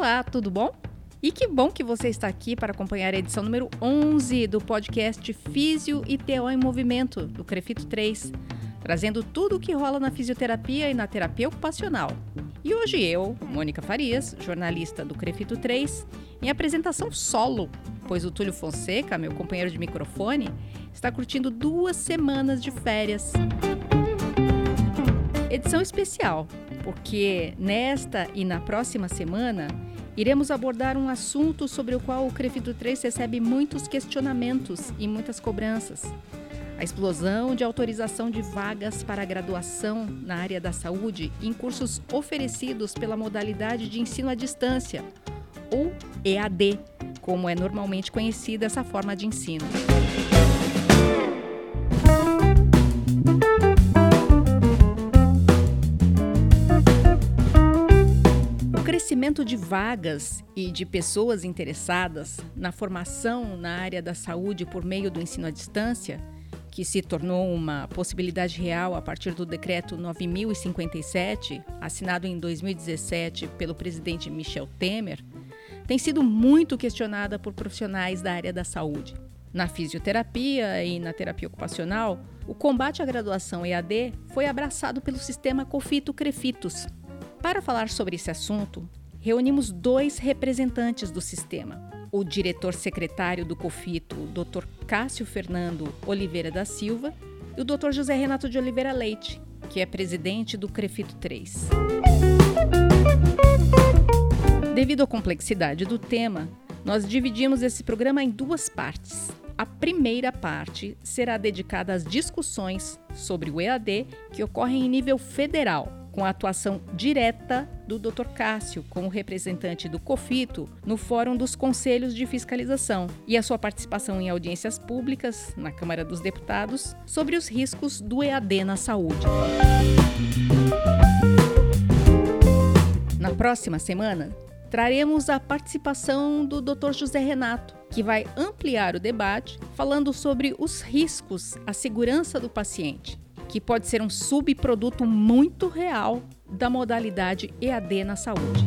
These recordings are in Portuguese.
Olá, tudo bom? E que bom que você está aqui para acompanhar a edição número 11 do podcast Físio e TO em Movimento, do Crefito 3, trazendo tudo o que rola na fisioterapia e na terapia ocupacional. E hoje eu, Mônica Farias, jornalista do Crefito 3, em apresentação solo, pois o Túlio Fonseca, meu companheiro de microfone, está curtindo duas semanas de férias. Edição especial, porque nesta e na próxima semana iremos abordar um assunto sobre o qual o Crefito 3 recebe muitos questionamentos e muitas cobranças. A explosão de autorização de vagas para graduação na área da saúde em cursos oferecidos pela modalidade de ensino à distância, ou EAD, como é normalmente conhecida essa forma de ensino. Crescimento de vagas e de pessoas interessadas na formação na área da saúde por meio do ensino à distância, que se tornou uma possibilidade real a partir do decreto 9057, assinado em 2017 pelo presidente Michel Temer, tem sido muito questionada por profissionais da área da saúde. Na fisioterapia e na terapia ocupacional, o combate à graduação EAD foi abraçado pelo sistema Cofito-Crefitos. Para falar sobre esse assunto, reunimos dois representantes do sistema. O diretor secretário do COFITO, Dr. Cássio Fernando Oliveira da Silva, e o Dr. José Renato de Oliveira Leite, que é presidente do CREFITO 3. Devido à complexidade do tema, nós dividimos esse programa em duas partes. A primeira parte será dedicada às discussões sobre o EAD que ocorrem em nível federal com a atuação direta do Dr. Cássio, como representante do COFITO, no Fórum dos Conselhos de Fiscalização, e a sua participação em audiências públicas na Câmara dos Deputados sobre os riscos do EAD na saúde. Na próxima semana, traremos a participação do Dr. José Renato, que vai ampliar o debate falando sobre os riscos à segurança do paciente que pode ser um subproduto muito real da modalidade EAD na saúde.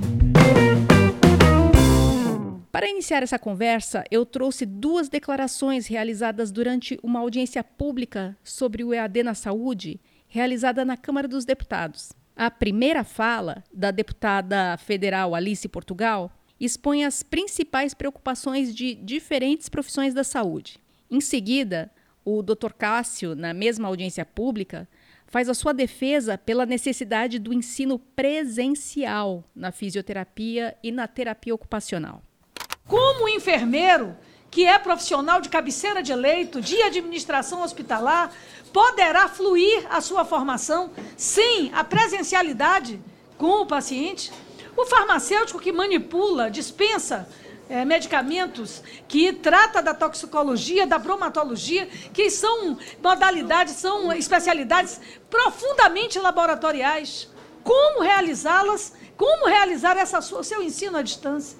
Para iniciar essa conversa, eu trouxe duas declarações realizadas durante uma audiência pública sobre o EAD na saúde, realizada na Câmara dos Deputados. A primeira fala, da deputada federal Alice Portugal, expõe as principais preocupações de diferentes profissões da saúde. Em seguida, o Dr. Cássio, na mesma audiência pública, faz a sua defesa pela necessidade do ensino presencial na fisioterapia e na terapia ocupacional. Como enfermeiro, que é profissional de cabeceira de leito, de administração hospitalar, poderá fluir a sua formação sem a presencialidade com o paciente? O farmacêutico que manipula, dispensa é, medicamentos que trata da toxicologia, da bromatologia, que são modalidades, são especialidades profundamente laboratoriais. Como realizá-las? Como realizar essa o seu ensino à distância?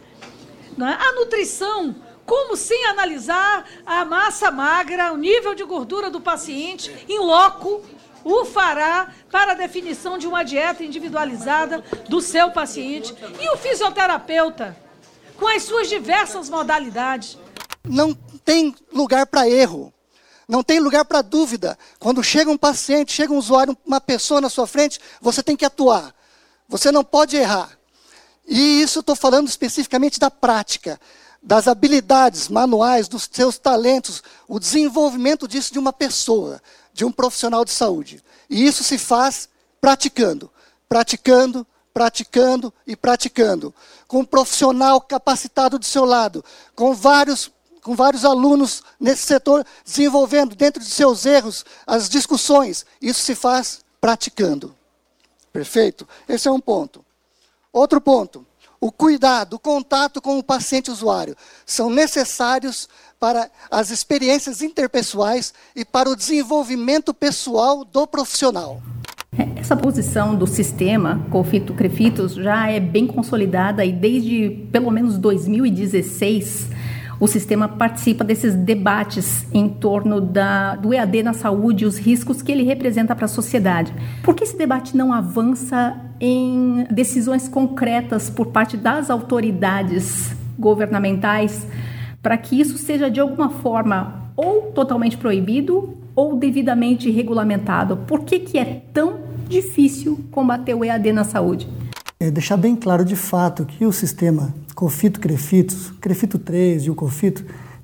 É? A nutrição, como sem analisar a massa magra, o nível de gordura do paciente, em loco, o fará para a definição de uma dieta individualizada do seu paciente. E o fisioterapeuta, com as suas diversas modalidades. Não tem lugar para erro. Não tem lugar para dúvida. Quando chega um paciente, chega um usuário, uma pessoa na sua frente, você tem que atuar. Você não pode errar. E isso estou falando especificamente da prática, das habilidades manuais, dos seus talentos, o desenvolvimento disso de uma pessoa, de um profissional de saúde. E isso se faz praticando, praticando, praticando e praticando, com um profissional capacitado do seu lado, com vários, com vários alunos nesse setor desenvolvendo dentro de seus erros as discussões. Isso se faz praticando. Perfeito? Esse é um ponto. Outro ponto. O cuidado, o contato com o paciente usuário são necessários para as experiências interpessoais e para o desenvolvimento pessoal do profissional. Essa posição do sistema Confito Crefitos já é bem consolidada e desde pelo menos 2016 o sistema participa desses debates em torno da, do EAD na saúde e os riscos que ele representa para a sociedade. Por que esse debate não avança em decisões concretas por parte das autoridades governamentais para que isso seja de alguma forma ou totalmente proibido ou devidamente regulamentado? Por que, que é tão difícil combater o EAD na saúde? É deixar bem claro de fato que o sistema COFITO-CREFITO, CREFITO 3 e o COFITO,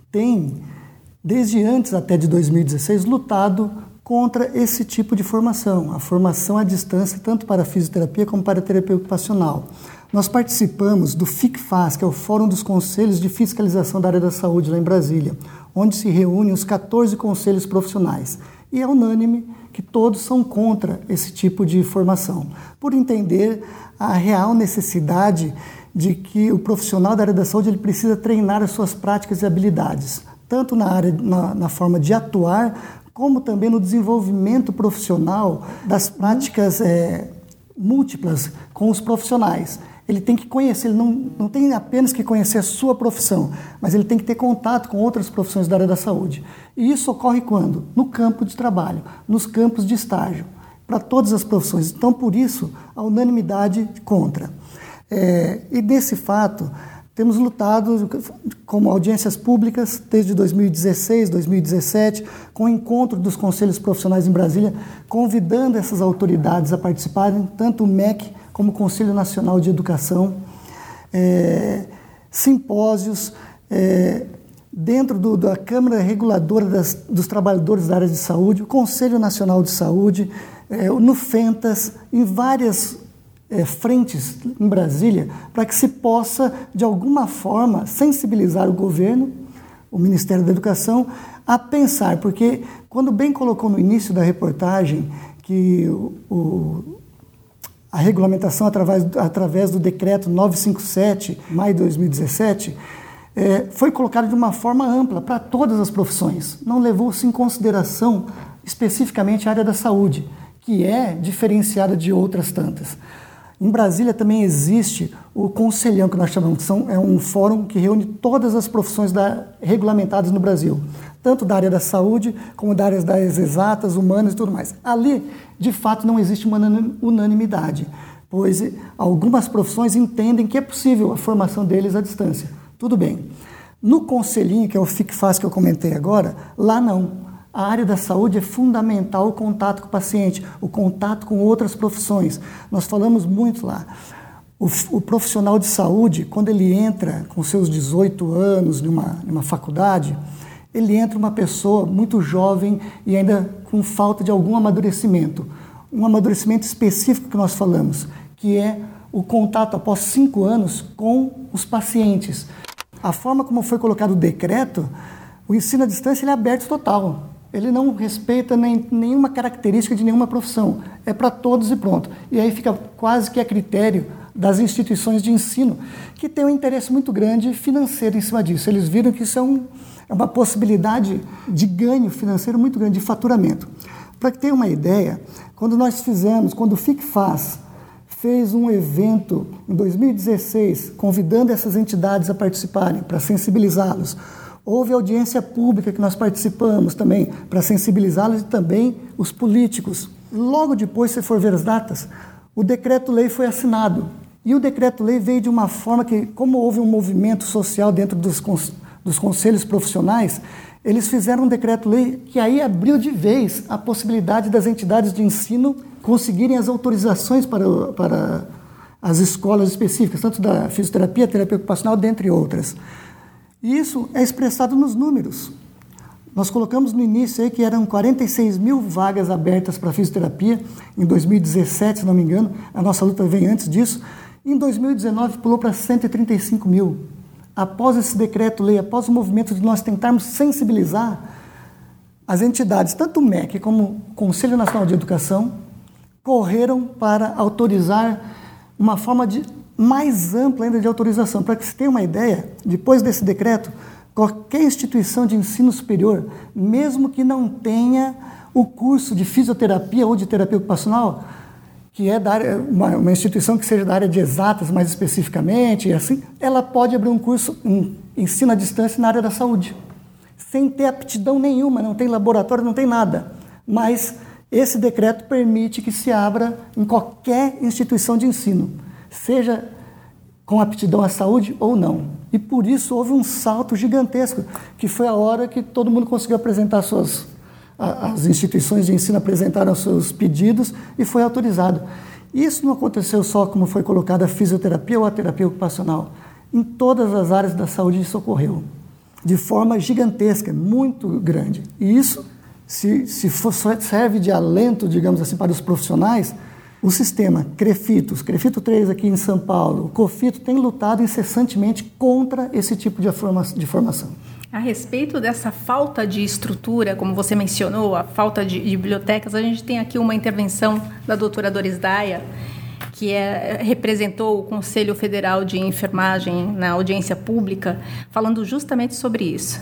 tem, desde antes até de 2016, lutado contra esse tipo de formação, a formação à distância, tanto para fisioterapia como para terapia ocupacional. Nós participamos do FICFAS, que é o Fórum dos Conselhos de Fiscalização da Área da Saúde, lá em Brasília, onde se reúnem os 14 conselhos profissionais. E é unânime que todos são contra esse tipo de formação, por entender a real necessidade de que o profissional da área da saúde ele precisa treinar as suas práticas e habilidades, tanto na área na, na forma de atuar, como também no desenvolvimento profissional das práticas é, múltiplas com os profissionais ele tem que conhecer, ele não, não tem apenas que conhecer a sua profissão, mas ele tem que ter contato com outras profissões da área da saúde. E isso ocorre quando? No campo de trabalho, nos campos de estágio, para todas as profissões. Então, por isso, a unanimidade contra. É, e nesse fato, temos lutado como audiências públicas desde 2016, 2017, com o encontro dos conselhos profissionais em Brasília, convidando essas autoridades a participarem, tanto o MEC como Conselho Nacional de Educação, é, simpósios é, dentro do, da Câmara Reguladora das, dos Trabalhadores da Área de Saúde, o Conselho Nacional de Saúde, é, no FENTAS, em várias é, frentes em Brasília, para que se possa, de alguma forma, sensibilizar o governo, o Ministério da Educação, a pensar, porque quando bem colocou no início da reportagem que o, o a regulamentação através, através do decreto 957, maio de 2017, é, foi colocada de uma forma ampla para todas as profissões. Não levou-se em consideração especificamente a área da saúde, que é diferenciada de outras tantas. Em Brasília também existe o Conselhão, que nós chamamos, que são, é um fórum que reúne todas as profissões da, regulamentadas no Brasil, tanto da área da saúde, como da área das exatas, humanas e tudo mais. Ali, de fato, não existe uma unanimidade, pois algumas profissões entendem que é possível a formação deles à distância. Tudo bem. No conselhinho, que é o FICFAS que eu comentei agora, lá não. A área da saúde é fundamental o contato com o paciente, o contato com outras profissões. Nós falamos muito lá. O, o, profissional de saúde, quando ele entra com seus 18 anos numa, numa faculdade, ele entra uma pessoa muito jovem e ainda com falta de algum amadurecimento. Um amadurecimento específico que nós falamos, que é o contato após cinco anos com os pacientes. A forma como foi colocado o decreto, o ensino à distância é aberto total. Ele não respeita nem, nenhuma característica de nenhuma profissão. É para todos e pronto. E aí fica quase que a critério das instituições de ensino, que têm um interesse muito grande financeiro em cima disso. Eles viram que isso é, um, é uma possibilidade de ganho financeiro muito grande, de faturamento. Para que tenha uma ideia, quando nós fizemos, quando o FICFAS fez um evento em 2016, convidando essas entidades a participarem, para sensibilizá-los Houve audiência pública que nós participamos também, para sensibilizá-los e também os políticos. Logo depois, se for ver as datas, o decreto-lei foi assinado. E o decreto-lei veio de uma forma que, como houve um movimento social dentro dos, dos conselhos profissionais, eles fizeram um decreto-lei que aí abriu de vez a possibilidade das entidades de ensino conseguirem as autorizações para, para as escolas específicas, tanto da fisioterapia, terapia ocupacional, dentre outras. E isso é expressado nos números. Nós colocamos no início aí que eram 46 mil vagas abertas para fisioterapia em 2017, se não me engano. A nossa luta vem antes disso. Em 2019 pulou para 135 mil. Após esse decreto-lei, após o movimento de nós tentarmos sensibilizar as entidades, tanto o MEC como o Conselho Nacional de Educação, correram para autorizar uma forma de mais ampla ainda de autorização. Para que se tenha uma ideia, depois desse decreto, qualquer instituição de ensino superior, mesmo que não tenha o curso de fisioterapia ou de terapia ocupacional, que é da área, uma, uma, instituição que seja da área de exatas mais especificamente, assim, ela pode abrir um curso, um ensino à distância na área da saúde, sem ter aptidão nenhuma, não tem laboratório, não tem nada, mas Esse decreto permite que se abra em qualquer instituição de ensino, seja com aptidão à saúde ou não. E por isso houve um salto gigantesco, que foi a hora que todo mundo conseguiu apresentar suas as instituições de ensino apresentaram seus pedidos e foi autorizado. Isso não aconteceu só como foi colocada a fisioterapia ou a terapia ocupacional. Em todas as áreas da saúde isso ocorreu, de forma gigantesca, muito grande. E isso, se, se for, serve de alento, digamos assim, para os profissionais, o sistema Crefitos, Crefito 3 aqui em São Paulo, o Cofito tem lutado incessantemente contra esse tipo de, forma, de formação. A respeito dessa falta de estrutura, como você mencionou, a falta de, de bibliotecas, a gente tem aqui uma intervenção da doutora Doris Daia, que é, representou o Conselho Federal de Enfermagem na audiência pública, falando justamente sobre isso.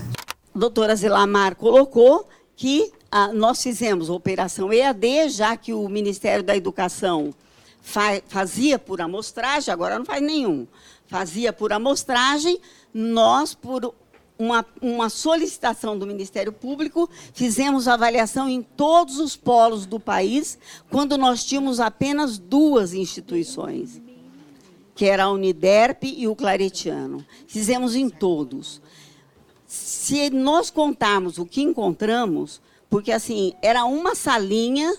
A doutora Zilamar colocou que ah, nós fizemos a operação EAD, já que o Ministério da Educação fa fazia por amostragem, agora não faz nenhum, fazia por amostragem, nós, por uma, uma solicitação do Ministério Público, fizemos avaliação em todos os polos do país, quando nós tínhamos apenas duas instituições, que era a Uniderp e o Claretiano. Fizemos em todos. Se nós contarmos o que encontramos, porque assim, era uma salinha,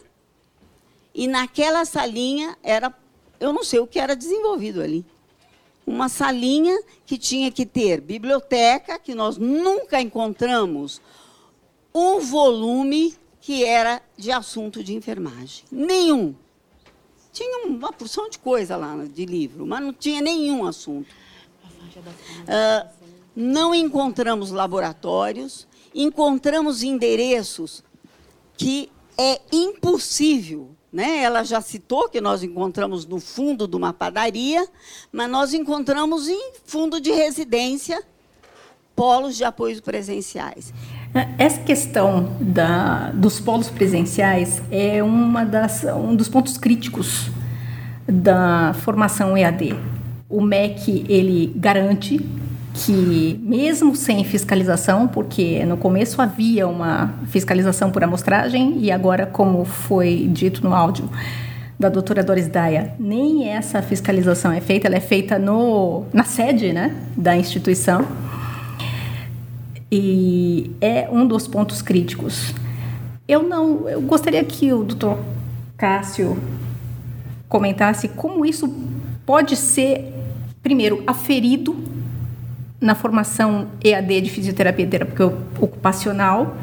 e naquela salinha era, eu não sei o que era desenvolvido ali uma salinha que tinha que ter biblioteca, que nós nunca encontramos um volume que era de assunto de enfermagem. Nenhum. Tinha uma porção de coisa lá de livro, mas não tinha nenhum assunto. Uh, não encontramos laboratórios, encontramos endereços que é impossível né? Ela já citou que nós encontramos no fundo de uma padaria, mas nós encontramos em fundo de residência polos de apoio presenciais. Essa questão da, dos polos presenciais é uma das, um dos pontos críticos da formação EAD. O MEC ele garante que, mesmo sem fiscalização, porque no começo havia uma fiscalização por amostragem e agora, como foi dito no áudio da doutora Doris Daia, nem essa fiscalização é feita, ela é feita no, na sede né, da instituição e é um dos pontos críticos. Eu não, eu gostaria que o doutor Cássio comentasse como isso pode ser, primeiro, aferido na formação EAD de fisioterapia terapia ocupacional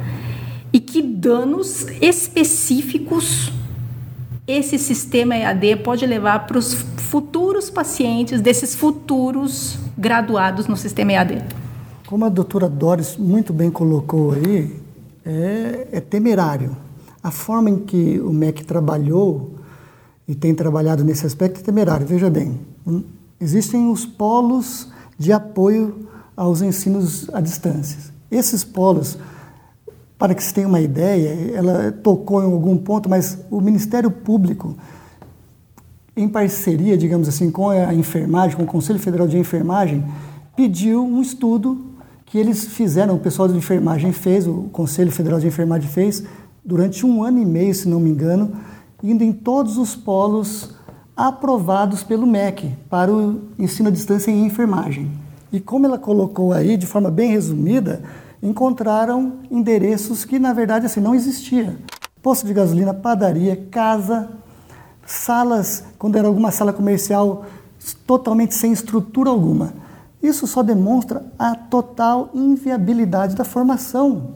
e que danos específicos esse sistema EAD pode levar para os futuros pacientes desses futuros graduados no sistema EAD. Como a doutora Doris muito bem colocou aí, é, é temerário. A forma em que o MEC trabalhou e tem trabalhado nesse aspecto é temerário. Veja bem, hum, existem os polos de apoio aos ensinos à distância. Esses polos, para que se tenha uma ideia, ela tocou em algum ponto, mas o Ministério Público, em parceria, digamos assim, com a enfermagem, com o Conselho Federal de Enfermagem, pediu um estudo que eles fizeram, o pessoal de enfermagem fez, o Conselho Federal de Enfermagem fez, durante um ano e meio, se não me engano, indo em todos os polos aprovados pelo MEC para o ensino à distância em enfermagem. E como ela colocou aí, de forma bem resumida, encontraram endereços que, na verdade, assim, não existia. Posto de gasolina, padaria, casa, salas, quando era alguma sala comercial, totalmente sem estrutura alguma. Isso só demonstra a total inviabilidade da formação,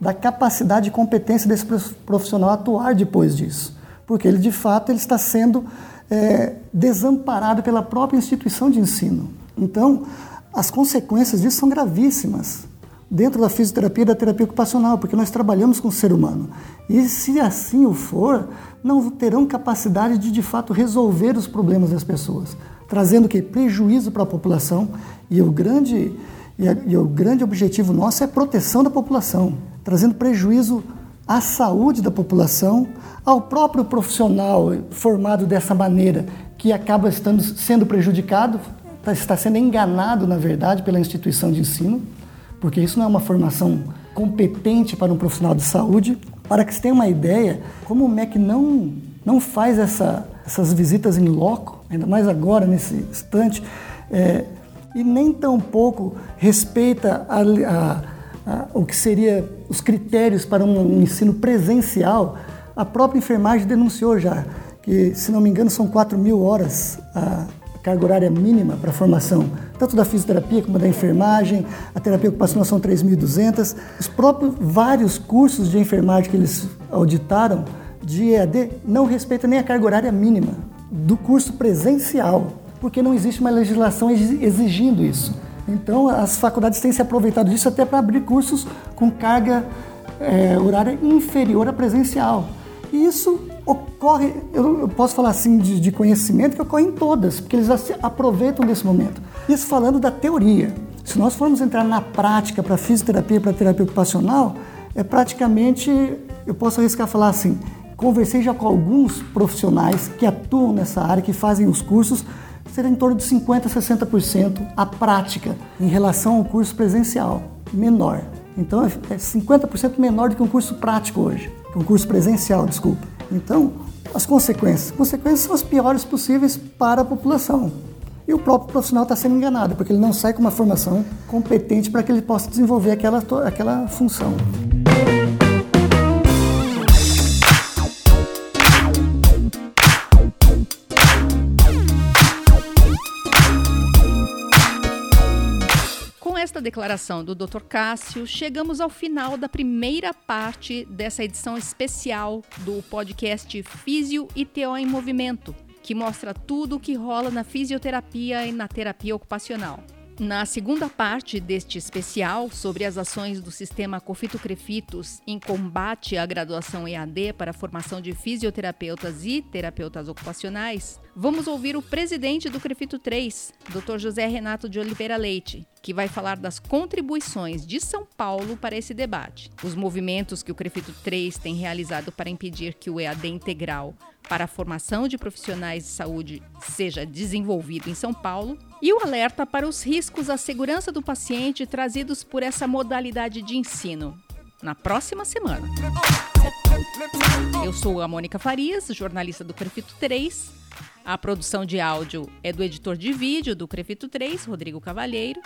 da capacidade e competência desse profissional atuar depois disso. Porque ele, de fato, ele está sendo é, desamparado pela própria instituição de ensino. Então, as consequências disso são gravíssimas dentro da fisioterapia e da terapia ocupacional, porque nós trabalhamos com o ser humano. E se assim o for, não terão capacidade de de fato resolver os problemas das pessoas, trazendo que prejuízo para a população e o grande e, a, e o grande objetivo nosso é a proteção da população, trazendo prejuízo à saúde da população, ao próprio profissional formado dessa maneira que acaba estando sendo prejudicado Tá, está sendo enganado, na verdade, pela instituição de ensino, porque isso não é uma formação competente para um profissional de saúde. Para que você tenha uma ideia, como o MEC não, não faz essa, essas visitas em loco, ainda mais agora, nesse instante, é, e nem tampouco respeita a, a, a, o que seria os critérios para um, um ensino presencial, a própria enfermagem denunciou já que, se não me engano, são 4 mil horas a carga horária mínima para a formação, tanto da fisioterapia como da enfermagem, a terapia ocupacional são 3.200. Os próprios vários cursos de enfermagem que eles auditaram de EAD não respeitam nem a carga horária mínima do curso presencial, porque não existe uma legislação exigindo isso. Então, as faculdades têm se aproveitado disso até para abrir cursos com carga é, horária inferior à presencial. E isso ocorre, eu, posso falar assim de, de, conhecimento que ocorre em todas, porque eles aproveitam desse momento. Isso falando da teoria. Se nós formos entrar na prática para fisioterapia e para terapia ocupacional, é praticamente, eu posso arriscar falar assim, conversei já com alguns profissionais que atuam nessa área, que fazem os cursos, será em torno de 50% a 60% a prática em relação ao curso presencial, menor. Então é 50% menor do que um curso prático hoje, um curso presencial, desculpa. Então, as consequências. As consequências são as piores possíveis para a população. E o próprio profissional está sendo enganado, porque ele não sai com uma formação competente para que ele possa desenvolver aquela, aquela função. Declaração do Dr. Cássio, chegamos ao final da primeira parte dessa edição especial do podcast Físio e TO em Movimento, que mostra tudo o que rola na fisioterapia e na terapia ocupacional. Na segunda parte deste especial sobre as ações do sistema Cofito Crefitos em combate à graduação EAD para a formação de fisioterapeutas e terapeutas ocupacionais, vamos ouvir o presidente do Crefito 3, Dr. José Renato de Oliveira Leite, que vai falar das contribuições de São Paulo para esse debate, os movimentos que o Crefito 3 tem realizado para impedir que o EAD integral para a formação de profissionais de saúde seja desenvolvido em São Paulo e o alerta para os riscos à segurança do paciente trazidos por essa modalidade de ensino. Na próxima semana. Eu sou a Mônica Farias, jornalista do Crefito 3. A produção de áudio é do editor de vídeo do Crefito 3, Rodrigo Cavalheiro.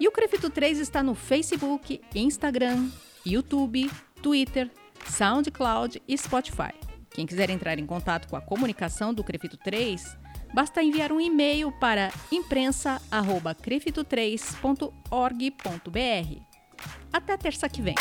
E o Crefito 3 está no Facebook, Instagram, YouTube, Twitter, SoundCloud e Spotify. Quem quiser entrar em contato com a comunicação do Crefito 3, basta enviar um e-mail para imprensa@crefito3.org.br. Até terça que vem.